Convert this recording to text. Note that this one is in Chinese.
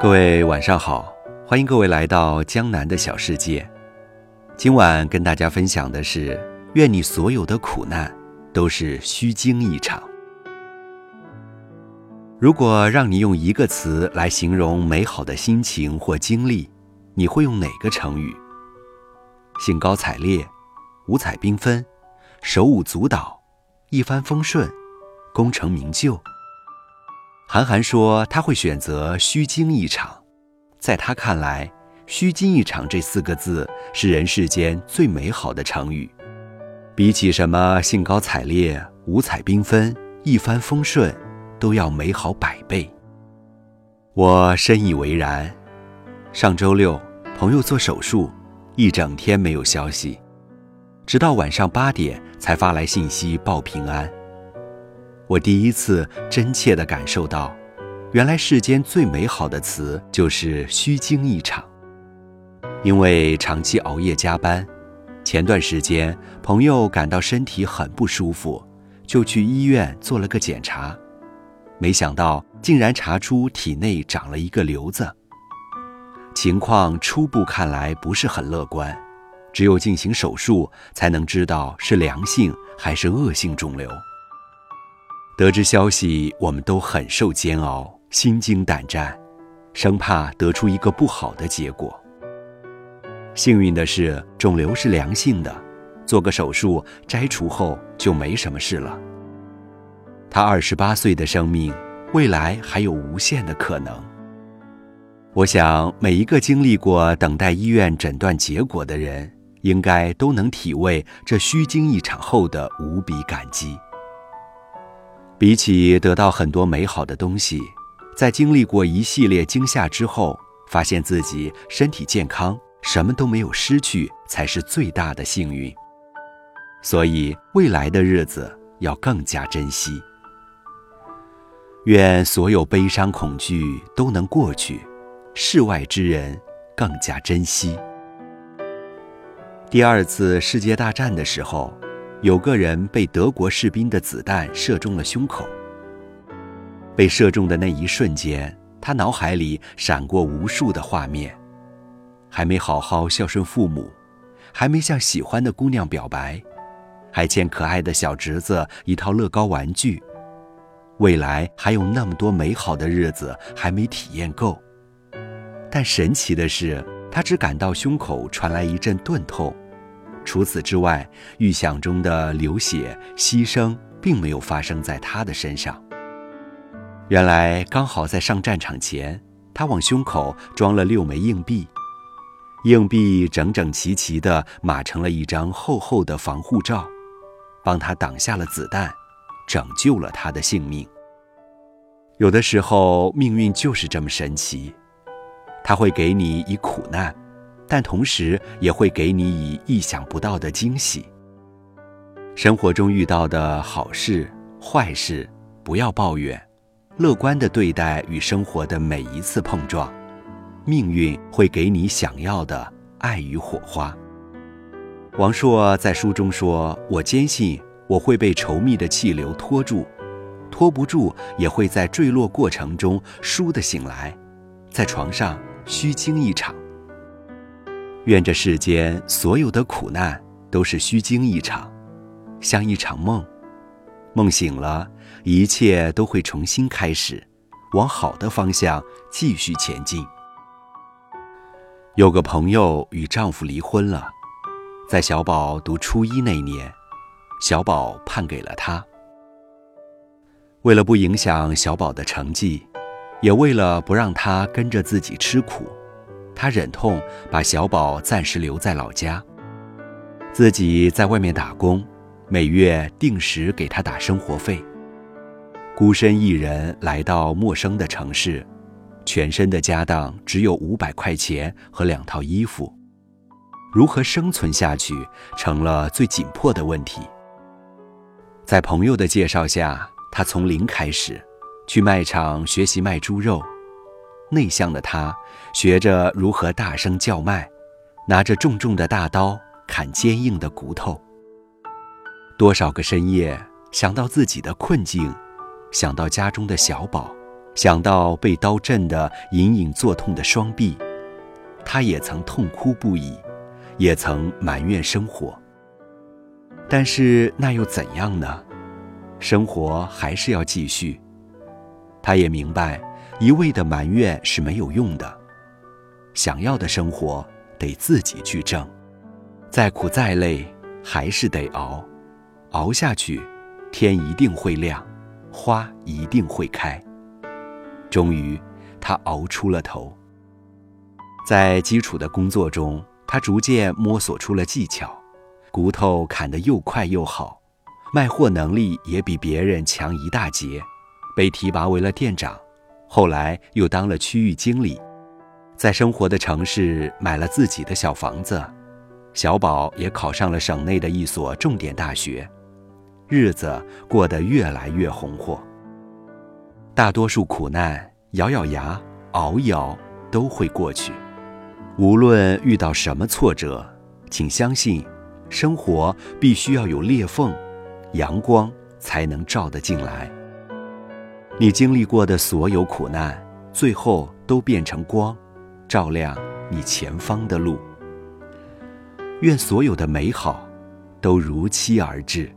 各位晚上好，欢迎各位来到江南的小世界。今晚跟大家分享的是：愿你所有的苦难都是虚惊一场。如果让你用一个词来形容美好的心情或经历，你会用哪个成语？兴高采烈、五彩缤纷、手舞足蹈、一帆风顺、功成名就。韩寒说他会选择“虚惊一场”，在他看来，“虚惊一场”这四个字是人世间最美好的成语，比起什么兴高采烈、五彩缤纷、一帆风顺。都要美好百倍。我深以为然。上周六，朋友做手术，一整天没有消息，直到晚上八点才发来信息报平安。我第一次真切地感受到，原来世间最美好的词就是“虚惊一场”。因为长期熬夜加班，前段时间朋友感到身体很不舒服，就去医院做了个检查。没想到竟然查出体内长了一个瘤子，情况初步看来不是很乐观，只有进行手术才能知道是良性还是恶性肿瘤。得知消息，我们都很受煎熬，心惊胆战，生怕得出一个不好的结果。幸运的是，肿瘤是良性的，做个手术摘除后就没什么事了。他二十八岁的生命，未来还有无限的可能。我想，每一个经历过等待医院诊断结果的人，应该都能体味这虚惊一场后的无比感激。比起得到很多美好的东西，在经历过一系列惊吓之后，发现自己身体健康，什么都没有失去，才是最大的幸运。所以，未来的日子要更加珍惜。愿所有悲伤恐惧都能过去，世外之人更加珍惜。第二次世界大战的时候，有个人被德国士兵的子弹射中了胸口。被射中的那一瞬间，他脑海里闪过无数的画面：还没好好孝顺父母，还没向喜欢的姑娘表白，还欠可爱的小侄子一套乐高玩具。未来还有那么多美好的日子还没体验够，但神奇的是，他只感到胸口传来一阵钝痛，除此之外，预想中的流血牺牲并没有发生在他的身上。原来刚好在上战场前，他往胸口装了六枚硬币，硬币整整齐齐地码成了一张厚厚的防护罩，帮他挡下了子弹。拯救了他的性命。有的时候，命运就是这么神奇，他会给你以苦难，但同时也会给你以意想不到的惊喜。生活中遇到的好事、坏事，不要抱怨，乐观的对待与生活的每一次碰撞，命运会给你想要的爱与火花。王朔在书中说：“我坚信。”我会被稠密的气流拖住，拖不住也会在坠落过程中倏地醒来，在床上虚惊一场。愿这世间所有的苦难都是虚惊一场，像一场梦，梦醒了，一切都会重新开始，往好的方向继续前进。有个朋友与丈夫离婚了，在小宝读初一那年。小宝判给了他。为了不影响小宝的成绩，也为了不让他跟着自己吃苦，他忍痛把小宝暂时留在老家，自己在外面打工，每月定时给他打生活费。孤身一人来到陌生的城市，全身的家当只有五百块钱和两套衣服，如何生存下去成了最紧迫的问题。在朋友的介绍下，他从零开始，去卖场学习卖猪肉。内向的他，学着如何大声叫卖，拿着重重的大刀砍坚硬的骨头。多少个深夜，想到自己的困境，想到家中的小宝，想到被刀震得隐隐作痛的双臂，他也曾痛哭不已，也曾埋怨生活。但是那又怎样呢？生活还是要继续。他也明白，一味的埋怨是没有用的。想要的生活得自己去挣，再苦再累还是得熬，熬下去，天一定会亮，花一定会开。终于，他熬出了头。在基础的工作中，他逐渐摸索出了技巧，骨头砍得又快又好，卖货能力也比别人强一大截，被提拔为了店长，后来又当了区域经理。在生活的城市买了自己的小房子，小宝也考上了省内的一所重点大学，日子过得越来越红火。大多数苦难，咬咬牙熬一熬都会过去。无论遇到什么挫折，请相信，生活必须要有裂缝，阳光才能照得进来。你经历过的所有苦难，最后都变成光。照亮你前方的路。愿所有的美好都如期而至。